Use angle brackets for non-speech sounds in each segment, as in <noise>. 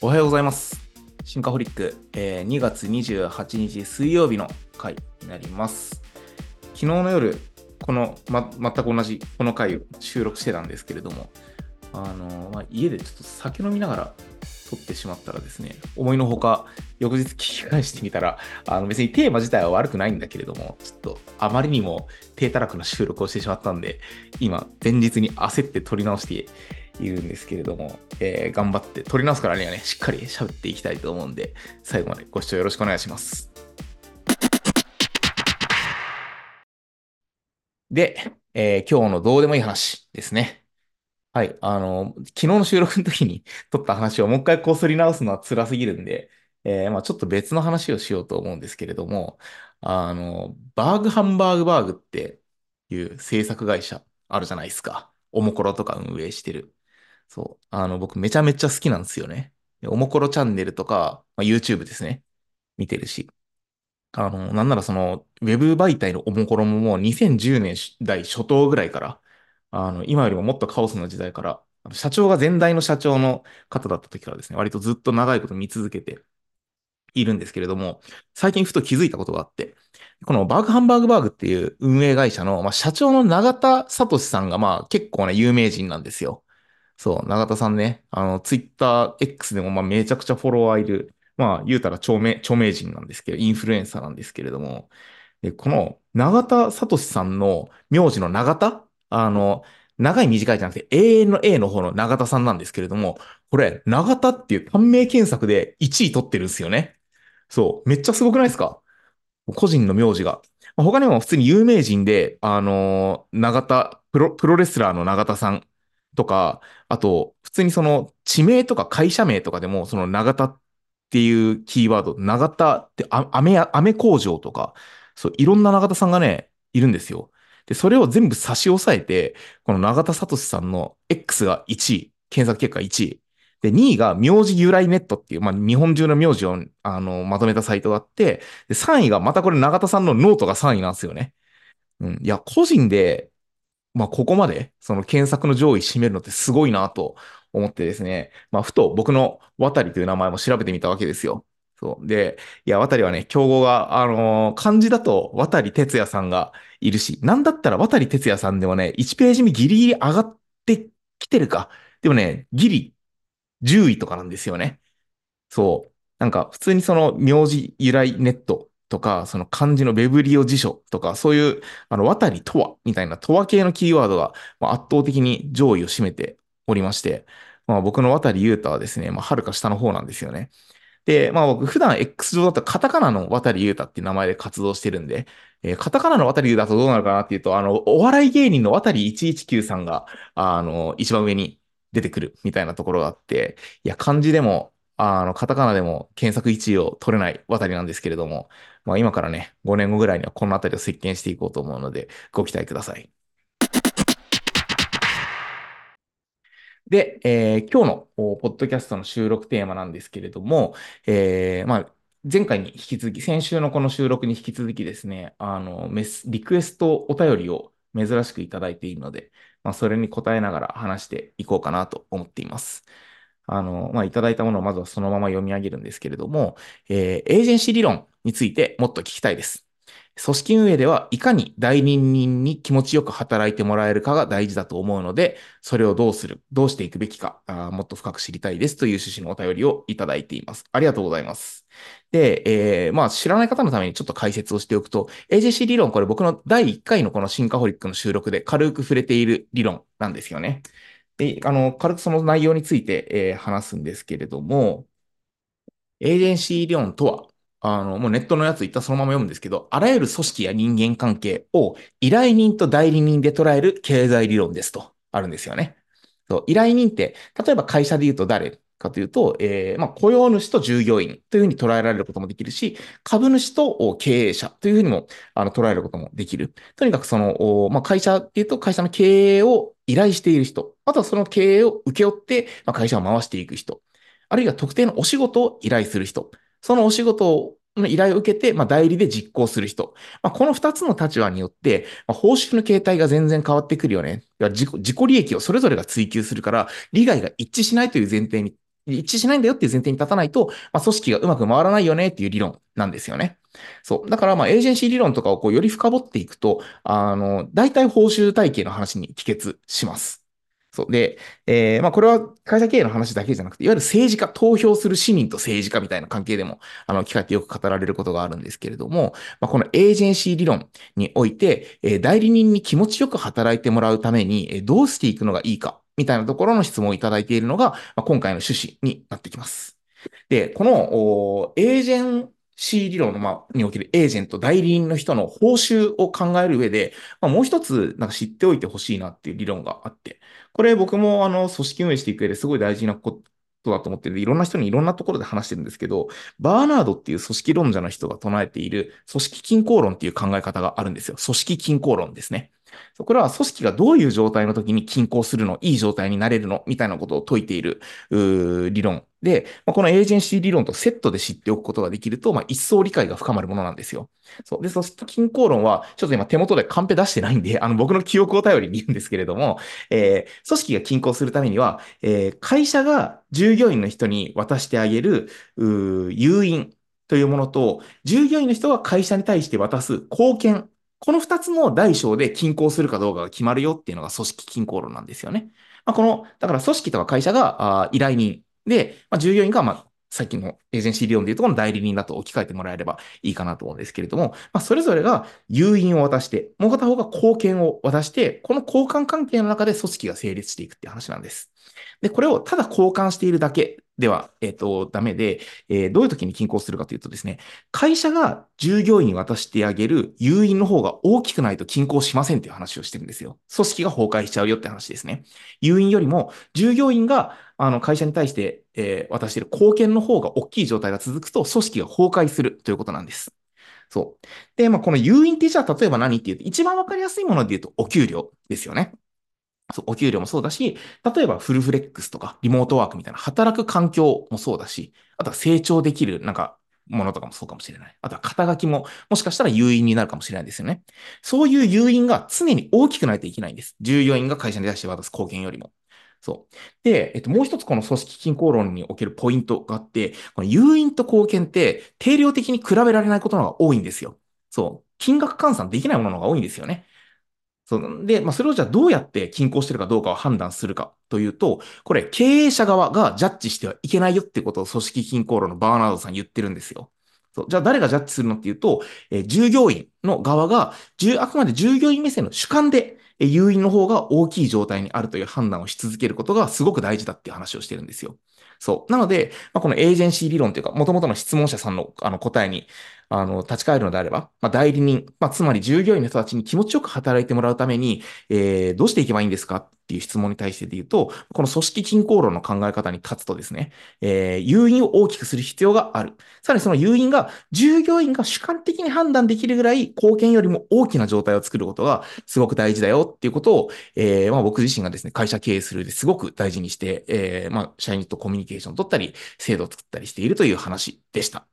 おはようございます。シンカホリック、えー2月28日水曜日の回になります。昨日の夜、この、ま、全く同じこの回を収録してたんですけれども、あのまあ、家でちょっと酒飲みながら撮ってしまったらですね、思いのほか、翌日聞き返してみたら、あの別にテーマ自体は悪くないんだけれども、ちょっとあまりにも低たらくな収録をしてしまったんで、今、前日に焦って撮り直しているんですけれども、えー頑張って撮り直すからにはね、しっかり喋っていきたいと思うんで、最後までご視聴よろしくお願いします。で、えー今日のどうでもいい話ですね。はい。あの、昨日の収録の時に <laughs> 撮った話をもう一回こすり直すのは辛すぎるんで、えーまあちょっと別の話をしようと思うんですけれども、あの、バーグハンバーグバーグっていう制作会社あるじゃないですか。おもころとか運営してる。そう。あの、僕めちゃめちゃ好きなんですよね。おもころチャンネルとか、まあ、YouTube ですね。見てるし。あの、なんならその、ウェブ媒体のおもころももう2010年代初頭ぐらいから、あの、今よりももっとカオスな時代から、社長が前代の社長の方だった時からですね、割とずっと長いこと見続けているんですけれども、最近ふと気づいたことがあって、このバーグハンバーグバーグっていう運営会社の、まあ、社長の永田聡さんがまあ結構な有名人なんですよ。そう、永田さんね、あの、ツイッター X でもまあめちゃくちゃフォロワーいる、まあ言うたら著名、著名人なんですけど、インフルエンサーなんですけれども、で、この永田聡さんの名字の永田あの、長い短いじゃなくて永遠の A の方の永田さんなんですけれども、これ、永田っていう短命検索で1位取ってるんですよね。そう、めっちゃすごくないですか？個人の名字が。他にも普通に有名人で、あのー永田、プロ、プロレスラーの永田さんとか、あと、普通にその地名とか会社名とかでも、その永田っていうキーワード、永田ってあ、飴や、飴工場とか、そう、いろんな永田さんがね、いるんですよ。で、それを全部差し押さえて、この永田聡さんの X が1位、検索結果1位。で、2位が名字由来ネットっていう、まあ、日本中の名字を、あの、まとめたサイトがあって、で、3位がまたこれ永田さんのノートが3位なんですよね。うん。いや、個人で、まあ、ここまで、その検索の上位占めるのってすごいなと思ってですね。まあ、ふと僕の渡りという名前も調べてみたわけですよ。そう。で、いや、渡りはね、競合が、あのー漢字だと渡り哲也さんがいるし、なんだったら渡り哲也さんでもね、1ページ目ギリギリ上がってきてるか。でもね、ギリ10位とかなんですよね。そう。なんか、普通にその名字由来ネットとか、その漢字のウェブ利用辞書とか、そういう、あの、渡りとは、みたいなとは系のキーワードが、ま、圧倒的に上位を占めておりまして、まあ、僕の渡り優太はですね、まあ、はるか下の方なんですよね。で、まあ僕普段 X 上だとカタカナの渡り優太っていう名前で活動してるんで、えーカタカナの渡り優太だとどうなるかなっていうと、あの、お笑い芸人の渡り119さんが、あの、一番上に出てくるみたいなところがあって、いや、漢字でも、あの、カタカナでも検索1位を取れない渡りなんですけれども、まあ今からね、5年後ぐらいにはこの辺りを席巻していこうと思うので、ご期待ください。で、えー今日のポッドキャストの収録テーマなんですけれども、えーまあ、前回に引き続き、先週のこの収録に引き続きですね、あの、メス、リクエストお便りを珍しくいただいているので、まあ、それに答えながら話していこうかなと思っています。あの、まあ、いただいたものをまずはそのまま読み上げるんですけれども、えーエージェンシー理論についてもっと聞きたいです。組織運営ではいかに代理人に気持ちよく働いてもらえるかが大事だと思うので、それをどうする、どうしていくべきか、あもっと深く知りたいですという趣旨のお便りをいただいています。ありがとうございます。で、えーまあ知らない方のためにちょっと解説をしておくと、AJC 理論、これ僕の第1回のこのシンカホリックの収録で軽く触れている理論なんですよね。で、あの、軽くその内容について、えー話すんですけれども、エージェンシー理論とは、あの、もうネットのやつ言ったそのまま読むんですけど、あらゆる組織や人間関係を依頼人と代理人で捉える経済理論ですと、あるんですよね。そう、依頼人って、例えば会社で言うと誰？かというと、えーまあ、雇用主と従業員というふうに捉えられることもできるし、株主と経営者というふうにも、あの、捉えることもできる。とにかくその、まあ、会社っていうと会社の経営を依頼している人、あとはその経営を請け負って、まあ、会社を回していく人、あるいは特定のお仕事を依頼する人、そのお仕事の依頼を受けて、まあ、代理で実行する人。まあ、この二つの立場によって、まあ、報酬の形態が全然変わってくるよね。自己自己利益をそれぞれが追求するから、利害が一致しないという前提に一致しないんだよっていう前提に立たないと、まあ、組織がうまく回らないよねっていう理論なんですよね。そう。だから、まあ、エージェンシー理論とかをこう、より深掘っていくと、あの、大体報酬体系の話に帰結します。そう。で、えー、まあ、これは会社経営の話だけじゃなくて、いわゆる政治家、投票する市民と政治家みたいな関係でも、あの、機会ってよく語られることがあるんですけれども、まあ、このエージェンシー理論において、えー、代理人に気持ちよく働いてもらうために、えー、どうしていくのがいいか、みたいなところの質問をいただいているのが、まあ、今回の趣旨になってきます。で、この、エージェン C 理論の、ま、におけるエージェント、代理人の人の報酬を考える上で、まあ、もう一つ、なんか知っておいてほしいなっていう理論があって、これ僕もあの、組織運営していく上ですごい大事なことだと思ってるんでいろんな人にいろんなところで話してるんですけど、バーナードっていう組織論者の人が唱えている組織均衡論っていう考え方があるんですよ。組織均衡論ですね。そこれは組織がどういう状態の時に均衡するの、いい状態になれるの、みたいなことを説いている理論で、まあ、このエージェンシー理論とセットで知っておくことができると、まあ、一層理解が深まるものなんですよ。そう。で、そうすると均衡論は、ちょっと今手元でカンペ出してないんで、あの、僕の記憶を頼りに言うんですけれども、えー、組織が均衡するためには、えー、会社が従業員の人に渡してあげる、誘引というものと、従業員の人が会社に対して渡す貢献この二つの大小で均衡するかどうかが決まるよっていうのが組織均衡論なんですよね。まあ、この、だから組織とか会社が依頼人で、まあ、従業員が、まあ、さっきのエージェンシー理論でいうところの代理人だと置き換えてもらえればいいかなと思うんですけれども、まあ、それぞれが誘引を渡して、もう片方が貢献を渡して、この交換関係の中で組織が成立していくっていう話なんです。で、これをただ交換しているだけでは、えっ、ー、と、ダメで、えー、どういう時に均衡するかというとですね、会社が従業員に渡してあげる誘引の方が大きくないと均衡しませんっていう話をしてるんですよ。組織が崩壊しちゃうよって話ですね。誘引よりも、従業員が、あの、会社に対して、えー、渡している貢献の方が大きい状態が続くと、組織が崩壊するということなんです。そう。で、まあ、この誘引ってじゃあ、例えば何って言うと、一番わかりやすいもので言うと、お給料ですよね。そう、お給料もそうだし、例えばフルフレックスとかリモートワークみたいな働く環境もそうだし、あとは成長できるなんかものとかもそうかもしれない。あとは肩書きももしかしたら誘引になるかもしれないですよね。そういう誘引が常に大きくないといけないんです。従業員が会社に出して渡す貢献よりも。そう。で、えっと、もう一つこの組織均衡論におけるポイントがあって、この誘引と貢献って定量的に比べられないことのが多いんですよ。そう。金額換算できないもののが多いんですよね。そうで、まあ、それをじゃあどうやって均衡してるかどうかを判断するかというと、これ経営者側がジャッジしてはいけないよってことを組織均衡論のバーナードさん言ってるんですよ。そうじゃあ誰がジャッジするのっていうと、えー、従業員の側が、あくまで従業員目線の主観で、誘引の方が大きい状態にあるという判断をし続けることがすごく大事だっていう話をしてるんですよ。そう。なので、まあ、このエージェンシー理論というか、元々の質問者さんのあの答えに、あの、立ち返るのであれば、まあ、代理人、まあ、つまり従業員の人たちに気持ちよく働いてもらうために、えー、どうしていけばいいんですか？っていう質問に対してで言うと、この組織均衡論の考え方に立つとですね、えー、誘引を大きくする必要がある。さらにその誘引が、従業員が主観的に判断できるぐらい貢献よりも大きな状態を作ることがすごく大事だよっていうことを、えー、まあ、僕自身がですね、会社経営するですごく大事にして、えー、まあ、社員とコミュニケーションを取ったり、制度を作ったりしているという話でした。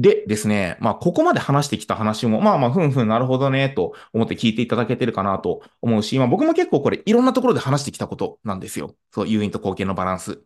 でですね、まあ、ここまで話してきた話も、まあまあ、ふんふん、なるほどね、と思って聞いていただけてるかなと思うし、まあ僕も結構これ、いろんなところで話してきたことなんですよ。そう、誘引と貢献のバランス。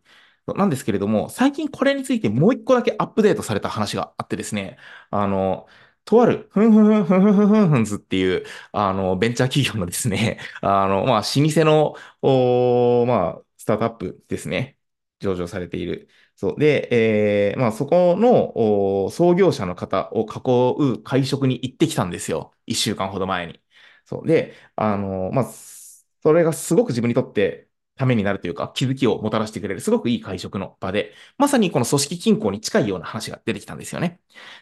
なんですけれども、最近これについてもう一個だけアップデートされた話があってですね、あの、とある、ふんふんふんふんふんふんふんずっていう、あの、ベンチャー企業のですね、<laughs> あの、まあ、老舗の、おまあ、スタートアップですね、上場されている。そう。で、えー、まあ、そこの創業者の方を囲う会食に行ってきたんですよ。一週間ほど前に。そう。で、あの、まあ、それがすごく自分にとってためになるというか、気づきをもたらしてくれる、すごくいい会食の場で、まさにこの組織均衡に近いような話が出てきたんですよね。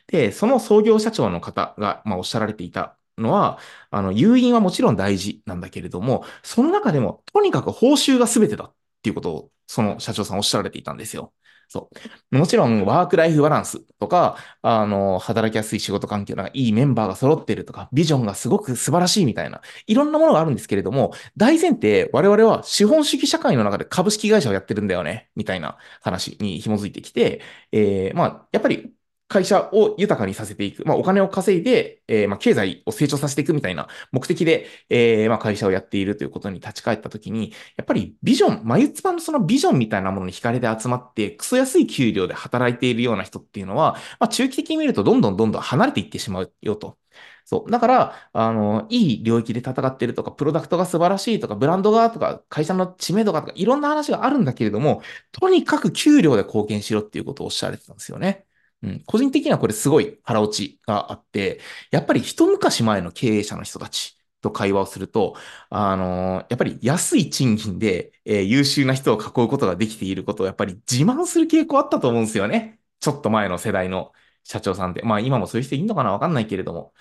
で、その創業社長の方が、まあ、おっしゃられていたのは、あの、誘引はもちろん大事なんだけれども、その中でも、とにかく報酬が全てだっていうことを、その社長さんおっしゃられていたんですよ。そう。もちろん、ワークライフバランスとか、あの、働きやすい仕事環境がいいメンバーが揃ってるとか、ビジョンがすごく素晴らしいみたいな、いろんなものがあるんですけれども、大前提、我々は資本主義社会の中で株式会社をやってるんだよね、みたいな話に紐づいてきて、えー、まあ、やっぱり、会社を豊かにさせていく、まあ、お金を稼いで、えー、まあ、経済を成長させていくみたいな目的で、えー、まあ、会社をやっているということに立ち返ったときに、やっぱりビジョン、眉唾のそのビジョンみたいなものに惹かれて集まって、クソ安い給料で働いているような人っていうのは、まあ、中期的に見るとどんどんどんどん離れていってしまうよと。そう。だから、あの、いい領域で戦ってるとか、プロダクトが素晴らしいとか、ブランドがとか、会社の知名度がとか、いろんな話があるんだけれども、とにかく給料で貢献しろっていうことをおっしゃられてたんですよね。うん、個人的にはこれすごい腹落ちがあって、やっぱり一昔前の経営者の人たちと会話をすると、あのー、やっぱり安い賃金で、えー、優秀な人を囲うことができていることをやっぱり自慢する傾向あったと思うんですよね。ちょっと前の世代の社長さんって。まあ今もそういう人いるのかなわかんないけれども。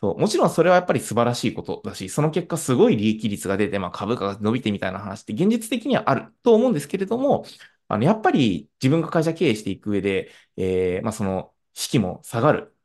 そう、もちろんそれはやっぱり素晴らしいことだし、その結果すごい利益率が出て、まあ株価が伸びてみたいな話って現実的にはあると思うんですけれども、あの、やっぱり自分が会社経営していく上で、えー、まあその、士気も下がる。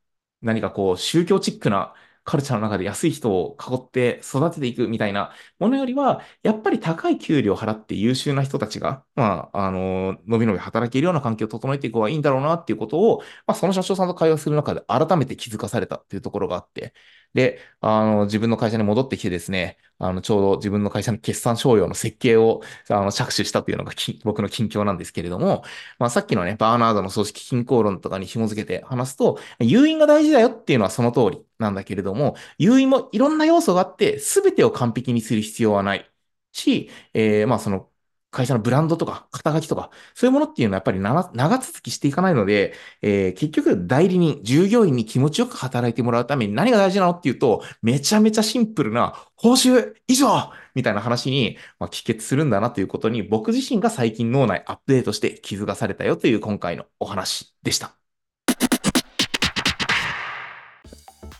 何かこう、宗教チックなカルチャーの中で安い人を囲って育てていくみたいなものよりは、やっぱり高い給料を払って優秀な人たちが、まあ、あの、伸び伸び働けるような環境を整えていく方がいいんだろうなっていうことを、まあ、その社長さんと会話する中で改めて気づかされたっていうところがあって、で、あの、自分の会社に戻ってきてですね、あの、ちょうど自分の会社の決算商用の設計を、あの、着手したというのが僕の近況なんですけれども、まあ、さっきのね、バーナードの組織均衡論とかに紐付けて話すと、誘引が大事だよっていうのはその通り。なんだけれども、誘引もいろんな要素があって、すべてを完璧にする必要はないし、えー、まあ、その、会社のブランドとか、肩書きとか、そういうものっていうのはやっぱり長続きしていかないので、えー、結局代理人、従業員に気持ちよく働いてもらうために何が大事なのっていうと、めちゃめちゃシンプルな報酬以上みたいな話に、まあ、帰結するんだなということに、僕自身が最近脳内アップデートして気づかされたよという今回のお話でした。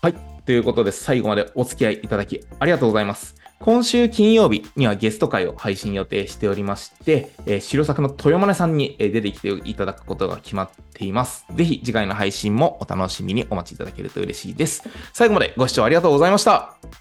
はい。ということで、最後までお付き合いいただきありがとうございます。今週金曜日にはゲスト会を配信予定しておりまして、えー、白作の豊真さんに出てきていただくことが決まっています。ぜひ次回の配信もお楽しみにお待ちいただけると嬉しいです。最後までご視聴ありがとうございました。